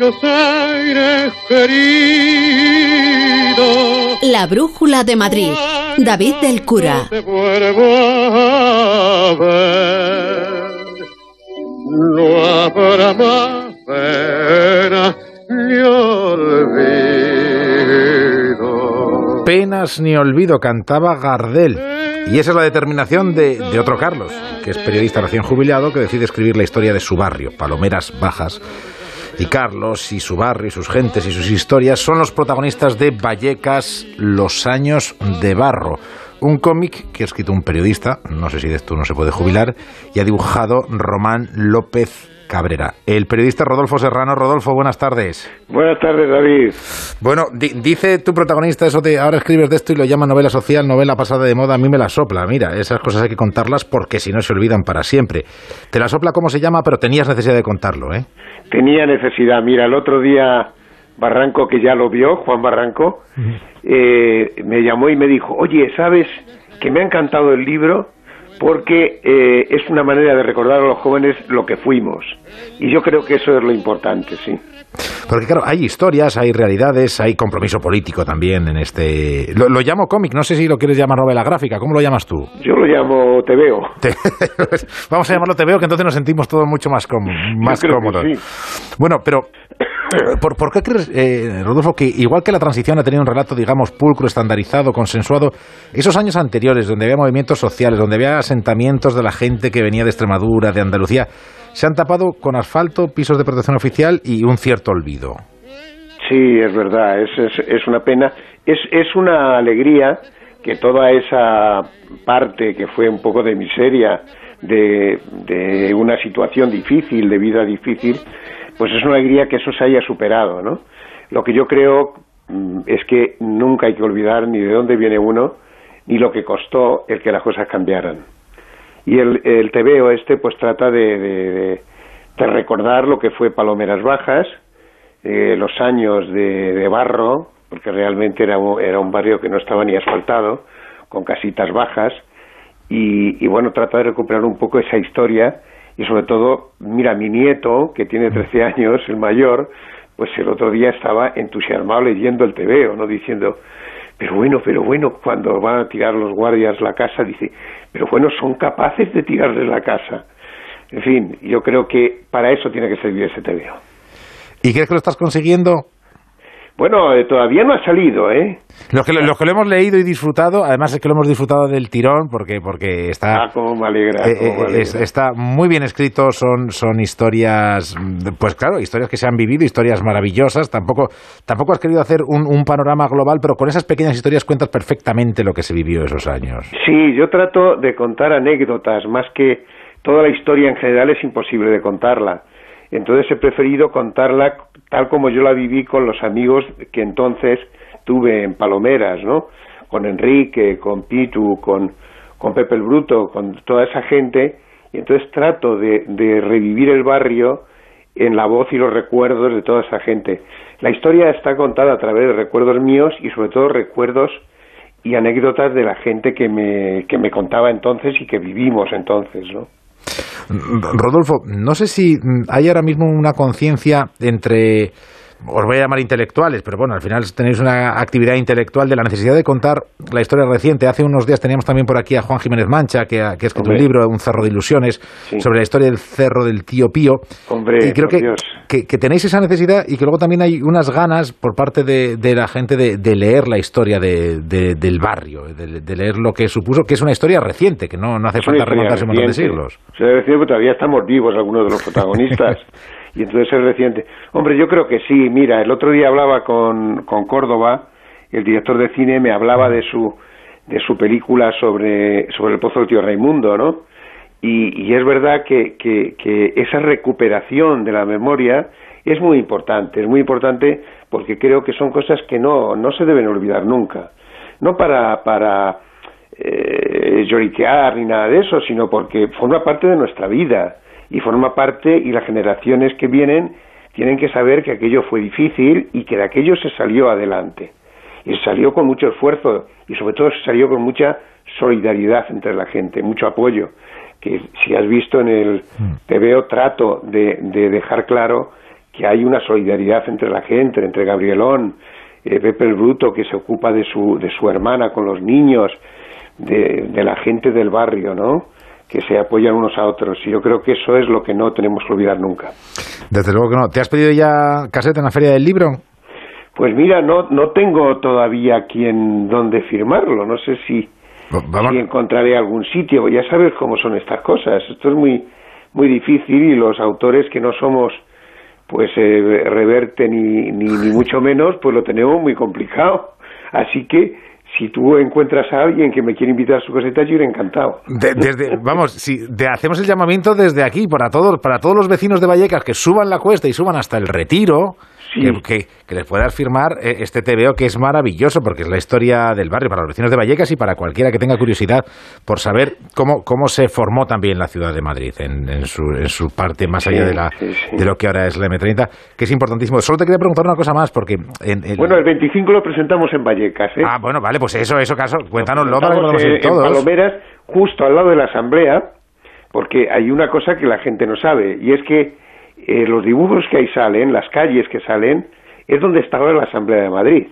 Buenos Aires querido. La Brújula de Madrid. David del Cura. Te vuelvo a ver. No habrá más pena ni olvido. Penas ni olvido, cantaba Gardel. Y esa es la determinación de, de, otro Carlos, que es periodista recién jubilado, que decide escribir la historia de su barrio, Palomeras Bajas. Y Carlos y su barrio y sus gentes y sus historias son los protagonistas de Vallecas, Los años de barro. Un cómic que ha escrito un periodista, no sé si de esto no se puede jubilar, y ha dibujado Román López Cabrera. El periodista Rodolfo Serrano. Rodolfo, buenas tardes. Buenas tardes, David. Bueno, di dice tu protagonista eso de ahora escribes de esto y lo llama novela social, novela pasada de moda, a mí me la sopla. Mira, esas cosas hay que contarlas porque si no se olvidan para siempre. Te la sopla cómo se llama, pero tenías necesidad de contarlo, ¿eh? Tenía necesidad. Mira, el otro día Barranco, que ya lo vio, Juan Barranco, eh, me llamó y me dijo, oye, ¿sabes que me ha encantado el libro? Porque eh, es una manera de recordar a los jóvenes lo que fuimos. Y yo creo que eso es lo importante, sí. Porque claro, hay historias, hay realidades, hay compromiso político también en este... Lo, lo, llamo cómic, no sé si lo quieres llamar novela gráfica, ¿cómo lo llamas tú? Yo lo llamo Te veo. Vamos a llamarlo Te veo, que entonces nos sentimos todos mucho más, com más cómodos. Sí. Bueno, pero ¿Por, ¿Por, qué crees, eh, Rodolfo, que igual que la transición ha tenido un relato, digamos, pulcro, estandarizado, consensuado, esos años anteriores, donde había movimientos sociales, donde había asentamientos de la gente que venía de Extremadura, de Andalucía, se han tapado con asfalto, pisos de protección oficial y un cierto olvido? Sí, es verdad, es, es, es una pena. Es, es una alegría que toda esa parte que fue un poco de miseria, de, de una situación difícil, de vida difícil, pues es una alegría que eso se haya superado, ¿no? Lo que yo creo es que nunca hay que olvidar ni de dónde viene uno, ni lo que costó el que las cosas cambiaran. Y el, el TVO este pues trata de, de, recordar lo que fue Palomeras Bajas, eh, los años de, barro, porque realmente era, era un barrio que no estaba ni asfaltado, con casitas bajas, y, y bueno, trata de recuperar un poco esa historia, y sobre todo, mira, mi nieto, que tiene 13 años, el mayor, pues el otro día estaba entusiasmado leyendo el TVO, ¿no? Diciendo, pero bueno, pero bueno, cuando van a tirar los guardias la casa, dice, pero bueno, son capaces de tirarles la casa. En fin, yo creo que para eso tiene que servir ese TVO. ¿Y crees que lo estás consiguiendo? Bueno, eh, todavía no ha salido, ¿eh? Los que, los que lo hemos leído y disfrutado, además es que lo hemos disfrutado del tirón, porque, porque está... Ah, como me alegra. Eh, cómo me alegra. Es, está muy bien escrito, son, son historias, pues claro, historias que se han vivido, historias maravillosas. Tampoco, tampoco has querido hacer un, un panorama global, pero con esas pequeñas historias cuentas perfectamente lo que se vivió esos años. Sí, yo trato de contar anécdotas, más que toda la historia en general es imposible de contarla. Entonces he preferido contarla tal como yo la viví con los amigos que entonces tuve en Palomeras, ¿no? Con Enrique, con Pitu, con, con Pepe el Bruto, con toda esa gente. Y entonces trato de, de revivir el barrio en la voz y los recuerdos de toda esa gente. La historia está contada a través de recuerdos míos y sobre todo recuerdos y anécdotas de la gente que me, que me contaba entonces y que vivimos entonces, ¿no? Rodolfo, no sé si hay ahora mismo una conciencia entre, os voy a llamar intelectuales, pero bueno, al final tenéis una actividad intelectual de la necesidad de contar la historia reciente. Hace unos días teníamos también por aquí a Juan Jiménez Mancha, que ha, que ha escrito Hombre. un libro, Un cerro de ilusiones, sí. sobre la historia del cerro del tío Pío. Hombre, y creo que, que, que, tenéis esa necesidad y que luego también hay unas ganas por parte de, de la gente de, de, leer la historia de, del barrio, de, leer lo que supuso, que es una historia reciente, que no, no hace falta remontarse un montón de siglos. Se debe decir que todavía estamos vivos algunos de los protagonistas. y entonces es reciente. Hombre, yo creo que sí. Mira, el otro día hablaba con, con Córdoba, el director de cine me hablaba de su de su película sobre sobre el pozo del tío Raimundo, ¿no? Y, y es verdad que, que, esa recuperación de la memoria es muy importante, es muy importante porque creo que son cosas que no, no se deben olvidar nunca. No para, para eh, lloriquear ni nada de eso, sino porque forma parte de nuestra vida y forma parte y las generaciones que vienen tienen que saber que aquello fue difícil y que de aquello se salió adelante. Y se salió con mucho esfuerzo y sobre todo se salió con mucha solidaridad entre la gente, mucho apoyo. Que si has visto en el TVO trato de, de dejar claro que hay una solidaridad entre la gente, entre Gabrielón, eh, Pepe el Bruto, que se ocupa de su, de su hermana con los niños, de, de la gente del barrio, ¿no? Que se apoyan unos a otros. Y yo creo que eso es lo que no tenemos que olvidar nunca. Desde luego que no. ¿Te has pedido ya caseta en la Feria del Libro? Pues mira, no, no tengo todavía quien donde firmarlo. No sé si, si encontraré algún sitio. Ya sabes cómo son estas cosas. Esto es muy, muy difícil y los autores que no somos pues eh, reverte ni, ni, ni mucho menos, pues lo tenemos muy complicado. Así que si tú encuentras a alguien que me quiere invitar a su caseta, yo iré encantado. desde, vamos, si hacemos el llamamiento desde aquí para todos, para todos los vecinos de Vallecas que suban la cuesta y suban hasta el retiro, que, les puedas firmar eh, este TVO que es maravilloso porque es la historia del barrio para los vecinos de Vallecas y para cualquiera que tenga curiosidad por saber cómo, cómo se formó también la ciudad de Madrid en, su, en su parte más allá de, la, de lo que ahora es la M30, que es importantísimo. Solo te quería preguntar una cosa más porque... Bueno, el 25 lo presentamos en Vallecas. ¿eh? Ah, bueno, vale, pues eso, eso, caso, cuéntanoslo para que lo ir todos. En Palomeras, justo al lado de la Asamblea, porque hay una cosa que la gente no sabe, y es que eh, los dibujos que ahí salen, las calles que salen, es donde estaba la Asamblea de Madrid.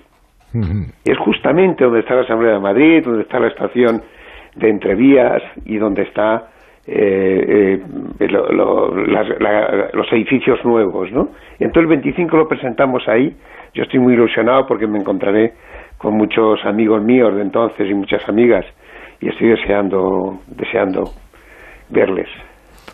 Es justamente donde está la Asamblea de Madrid, donde está la estación de Entrevías y donde está eh, eh, los edificios nuevos, ¿no? Entonces el 25 lo presentamos ahí. Yo estoy muy ilusionado porque me encontraré con muchos amigos míos de entonces y muchas amigas y estoy deseando deseando verles.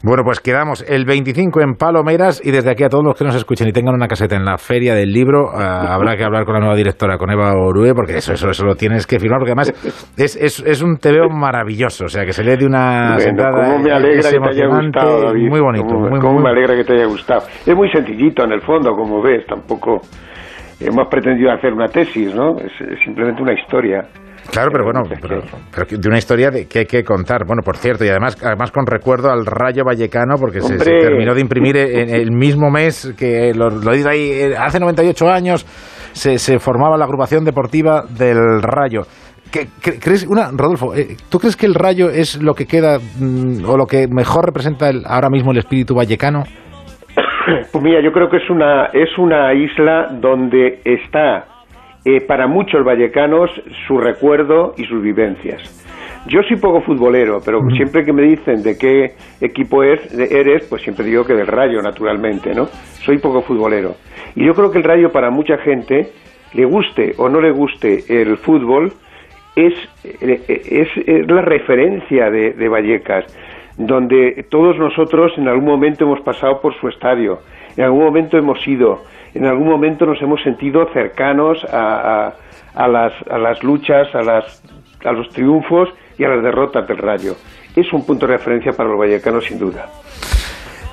Bueno, pues quedamos el 25 en Palomeras y desde aquí a todos los que nos escuchen y tengan una caseta en la Feria del Libro, eh, habrá que hablar con la nueva directora, con Eva Orue, porque eso, eso, eso lo tienes que firmar, porque además es, es, es un TVO maravilloso, o sea, que se lee de una bueno, me alegra que te haya gustado, Muy bonito. muy, me alegra que te haya gustado. Es muy sencillito en el fondo, como ves, tampoco hemos pretendido hacer una tesis, ¿no? es simplemente una historia. Claro, pero bueno, pero, de una historia de, que hay que contar. Bueno, por cierto, y además, además con recuerdo al Rayo Vallecano, porque se, terminó de imprimir en el mismo mes que, lo, lo dice ahí, eh, hace 98 años se, se formaba la agrupación deportiva del Rayo. ¿Qué, crees, una, Rodolfo, eh, ¿tú crees que el Rayo es lo que queda mm, o lo que mejor representa el, ahora mismo el espíritu vallecano? Pues mira, yo creo que es una, es una isla donde está eh, para muchos vallecanos su recuerdo y sus vivencias. Yo soy poco futbolero, pero siempre que me dicen de qué equipo eres, pues siempre digo que del Rayo, naturalmente, ¿no? Soy poco futbolero. Y yo creo que el Rayo para mucha gente, le guste o no le guste el fútbol, es, eh, es, la referencia de, de Vallecas, donde todos nosotros en algún momento hemos pasado por su estadio, en algún momento hemos ido, en algún momento nos hemos sentido cercanos a, las, a las luchas, a, las, a los triunfos y a las derrotas del Rayo. Es un punto de referencia para los vallecanos, sin duda.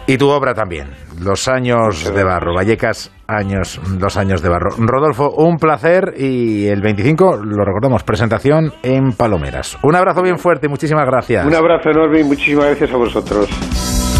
Y tu obra también, Los años de barro, Vallecas, años, los años de barro. Rodolfo, un placer y el 25, lo recordamos, presentación en Palomeras. Un abrazo bien fuerte y muchísimas gracias. Un abrazo enorme y muchísimas gracias a vosotros.